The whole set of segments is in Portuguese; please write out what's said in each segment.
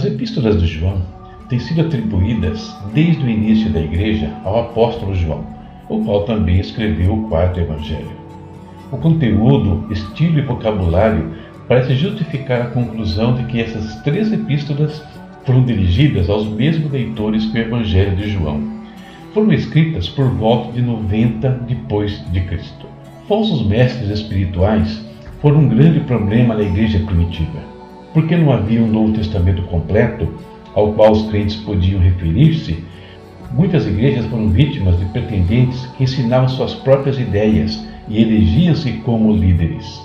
As epístolas de João têm sido atribuídas desde o início da igreja ao apóstolo João, o qual também escreveu o quarto evangelho. O conteúdo, estilo e vocabulário parece justificar a conclusão de que essas três epístolas foram dirigidas aos mesmos leitores que o evangelho de João. Foram escritas por volta de 90 depois de Cristo. Falsos mestres espirituais foram um grande problema na igreja primitiva porque não havia um Novo Testamento completo ao qual os crentes podiam referir-se, muitas igrejas foram vítimas de pretendentes que ensinavam suas próprias ideias e elegiam-se como líderes.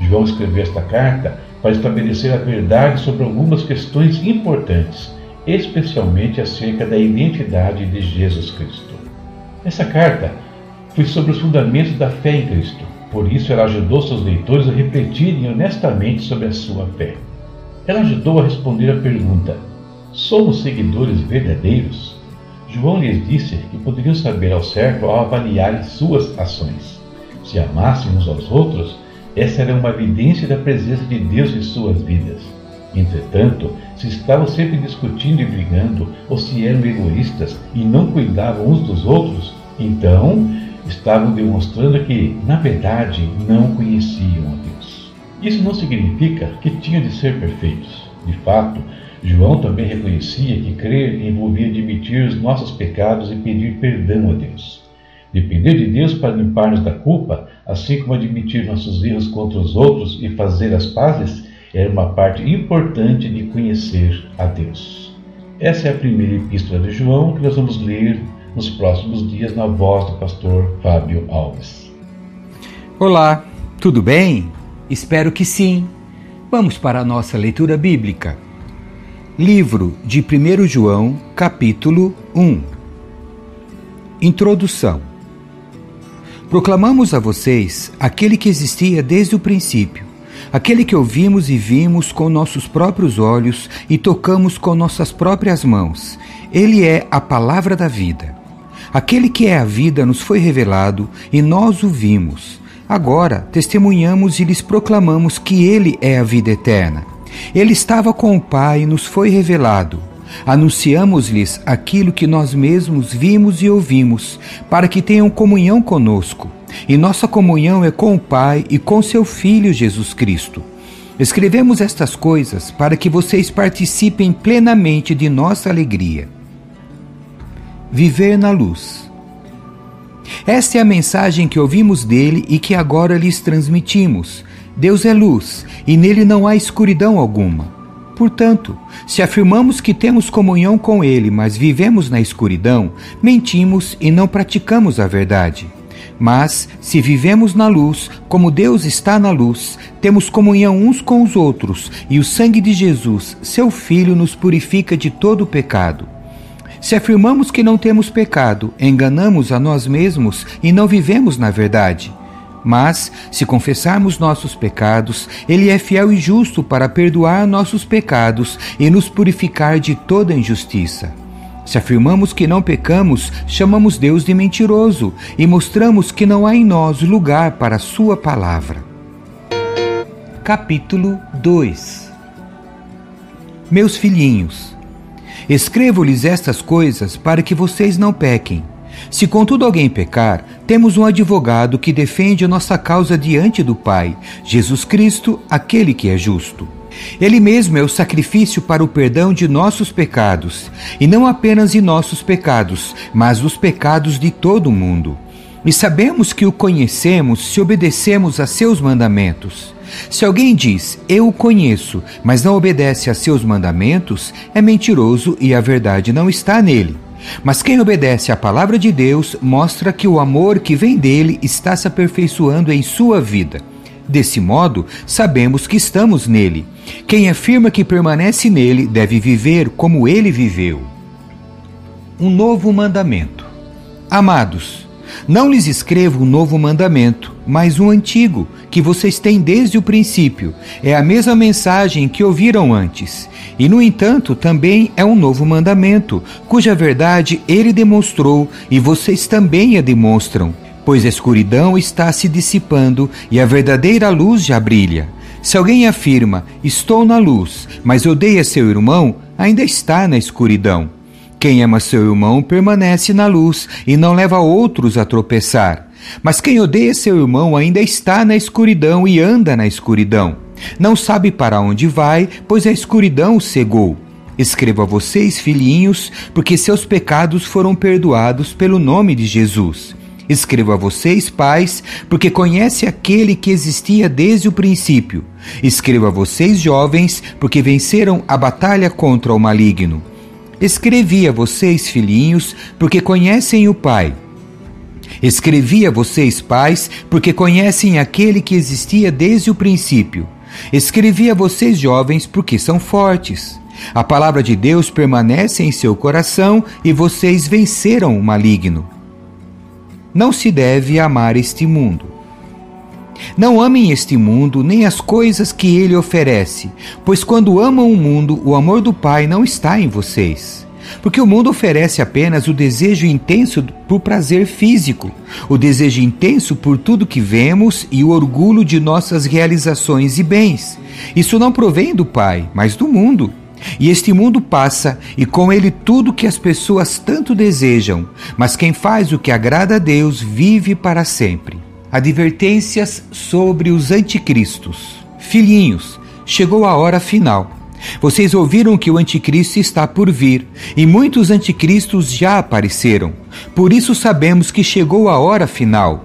João escreveu esta carta para estabelecer a verdade sobre algumas questões importantes, especialmente acerca da identidade de Jesus Cristo. Essa carta foi sobre os fundamentos da fé em Cristo, por isso ela ajudou seus leitores a refletirem honestamente sobre a sua fé. Ela ajudou a responder a pergunta: Somos seguidores verdadeiros? João lhes disse que poderiam saber ao certo ao avaliarem suas ações. Se amassem uns aos outros, essa era uma evidência da presença de Deus em suas vidas. Entretanto, se estavam sempre discutindo e brigando, ou se eram egoístas e não cuidavam uns dos outros, então estavam demonstrando que, na verdade, não conheciam a Deus. Isso não significa que tinham de ser perfeitos. De fato, João também reconhecia que crer envolvia admitir os nossos pecados e pedir perdão a Deus. Depender de Deus para limpar-nos da culpa, assim como admitir nossos erros contra os outros e fazer as pazes, era uma parte importante de conhecer a Deus. Essa é a primeira epístola de João que nós vamos ler nos próximos dias na voz do pastor Fábio Alves. Olá, tudo bem? Espero que sim. Vamos para a nossa leitura bíblica. Livro de 1 João, capítulo 1. Introdução. Proclamamos a vocês aquele que existia desde o princípio, aquele que ouvimos e vimos com nossos próprios olhos e tocamos com nossas próprias mãos. Ele é a palavra da vida. Aquele que é a vida nos foi revelado e nós o vimos Agora testemunhamos e lhes proclamamos que Ele é a vida eterna. Ele estava com o Pai e nos foi revelado. Anunciamos-lhes aquilo que nós mesmos vimos e ouvimos, para que tenham comunhão conosco. E nossa comunhão é com o Pai e com seu Filho Jesus Cristo. Escrevemos estas coisas para que vocês participem plenamente de nossa alegria. Viver na luz. Esta é a mensagem que ouvimos dele e que agora lhes transmitimos. Deus é luz e nele não há escuridão alguma. Portanto, se afirmamos que temos comunhão com Ele, mas vivemos na escuridão, mentimos e não praticamos a verdade. Mas, se vivemos na luz, como Deus está na luz, temos comunhão uns com os outros, e o sangue de Jesus, seu Filho, nos purifica de todo o pecado. Se afirmamos que não temos pecado, enganamos a nós mesmos e não vivemos na verdade. Mas, se confessarmos nossos pecados, Ele é fiel e justo para perdoar nossos pecados e nos purificar de toda injustiça. Se afirmamos que não pecamos, chamamos Deus de mentiroso e mostramos que não há em nós lugar para Sua palavra. Capítulo 2 Meus filhinhos, Escrevo-lhes estas coisas para que vocês não pequem. Se contudo alguém pecar, temos um advogado que defende a nossa causa diante do Pai, Jesus Cristo, aquele que é justo. Ele mesmo é o sacrifício para o perdão de nossos pecados, e não apenas de nossos pecados, mas dos pecados de todo o mundo. E sabemos que o conhecemos se obedecemos a seus mandamentos. Se alguém diz, Eu o conheço, mas não obedece a seus mandamentos, é mentiroso e a verdade não está nele. Mas quem obedece à palavra de Deus mostra que o amor que vem dele está se aperfeiçoando em sua vida. Desse modo, sabemos que estamos nele. Quem afirma que permanece nele deve viver como ele viveu. Um novo mandamento. Amados, não lhes escrevo um novo mandamento, mas um antigo, que vocês têm desde o princípio. É a mesma mensagem que ouviram antes. E, no entanto, também é um novo mandamento, cuja verdade ele demonstrou e vocês também a demonstram, pois a escuridão está se dissipando e a verdadeira luz já brilha. Se alguém afirma, estou na luz, mas odeia seu irmão, ainda está na escuridão. Quem ama seu irmão permanece na luz e não leva outros a tropeçar. Mas quem odeia seu irmão ainda está na escuridão e anda na escuridão. Não sabe para onde vai, pois a escuridão o cegou. Escrevo a vocês, filhinhos, porque seus pecados foram perdoados pelo nome de Jesus. Escrevo a vocês, pais, porque conhece aquele que existia desde o princípio. Escrevo a vocês, jovens, porque venceram a batalha contra o maligno. Escrevi a vocês, filhinhos, porque conhecem o Pai. Escrevi a vocês, pais, porque conhecem aquele que existia desde o princípio. Escrevi a vocês, jovens, porque são fortes. A palavra de Deus permanece em seu coração e vocês venceram o maligno. Não se deve amar este mundo. Não amem este mundo nem as coisas que ele oferece, pois quando amam o mundo, o amor do Pai não está em vocês. Porque o mundo oferece apenas o desejo intenso por prazer físico, o desejo intenso por tudo que vemos e o orgulho de nossas realizações e bens. Isso não provém do Pai, mas do mundo. E este mundo passa, e com ele tudo que as pessoas tanto desejam, mas quem faz o que agrada a Deus vive para sempre. Advertências sobre os anticristos. Filhinhos, chegou a hora final. Vocês ouviram que o anticristo está por vir, e muitos anticristos já apareceram. Por isso sabemos que chegou a hora final.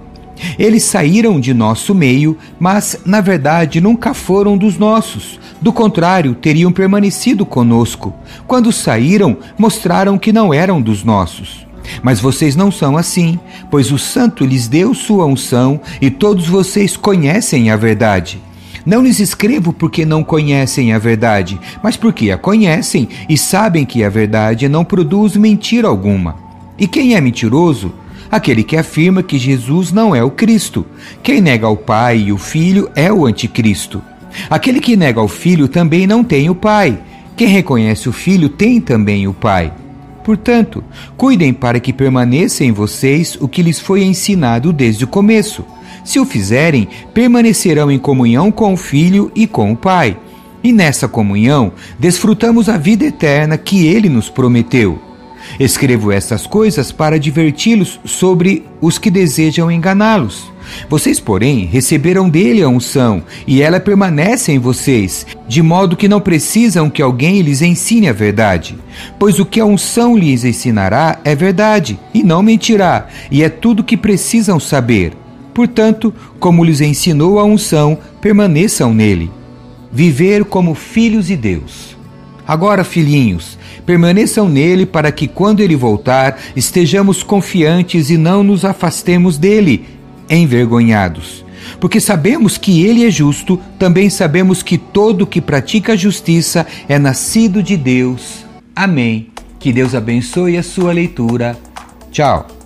Eles saíram de nosso meio, mas na verdade nunca foram dos nossos. Do contrário, teriam permanecido conosco. Quando saíram, mostraram que não eram dos nossos. Mas vocês não são assim, pois o Santo lhes deu sua unção e todos vocês conhecem a verdade. Não lhes escrevo porque não conhecem a verdade, mas porque a conhecem e sabem que a verdade não produz mentira alguma. E quem é mentiroso? Aquele que afirma que Jesus não é o Cristo. Quem nega o Pai e o Filho é o Anticristo. Aquele que nega o Filho também não tem o Pai. Quem reconhece o Filho tem também o Pai. Portanto, cuidem para que permaneça em vocês o que lhes foi ensinado desde o começo. Se o fizerem, permanecerão em comunhão com o Filho e com o Pai. E nessa comunhão, desfrutamos a vida eterna que ele nos prometeu. Escrevo estas coisas para diverti-los sobre os que desejam enganá-los. Vocês, porém, receberam dele a unção, e ela permanece em vocês, de modo que não precisam que alguém lhes ensine a verdade. Pois o que a unção lhes ensinará é verdade, e não mentirá, e é tudo o que precisam saber. Portanto, como lhes ensinou a unção, permaneçam nele. Viver como filhos de Deus. Agora, filhinhos, permaneçam nele para que, quando ele voltar, estejamos confiantes e não nos afastemos dele, envergonhados. Porque sabemos que ele é justo, também sabemos que todo que pratica a justiça é nascido de Deus. Amém. Que Deus abençoe a sua leitura. Tchau.